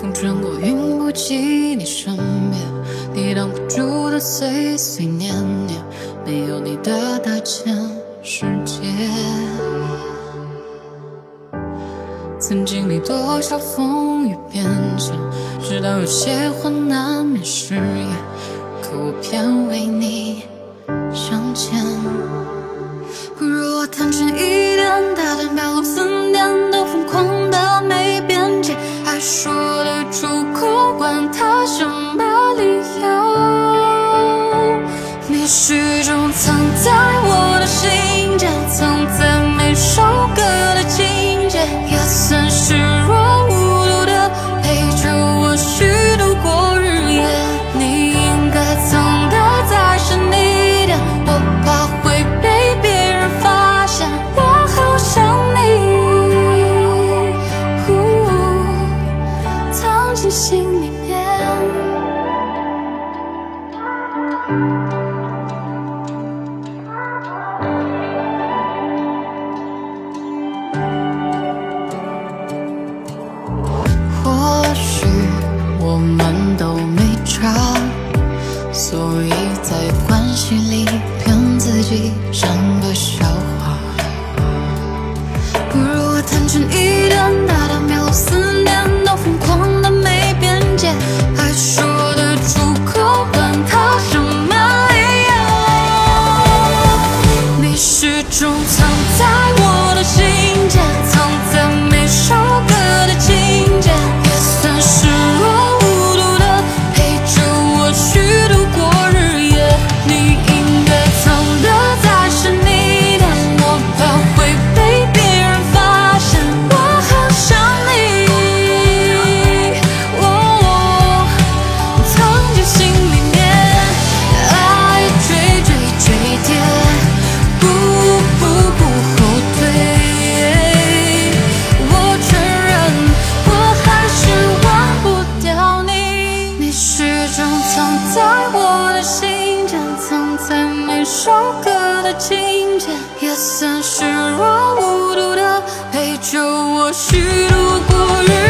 风穿过云，不及你身边，抵挡不住的碎碎念念，没有你的大千世界。曾经历多少风雨变迁，直到有些话难免誓言，可我偏为你相见。不如我坦诚一进心里面。或许我们都没差，所以首歌的情节，也算是若无睹的陪着我虚度过日。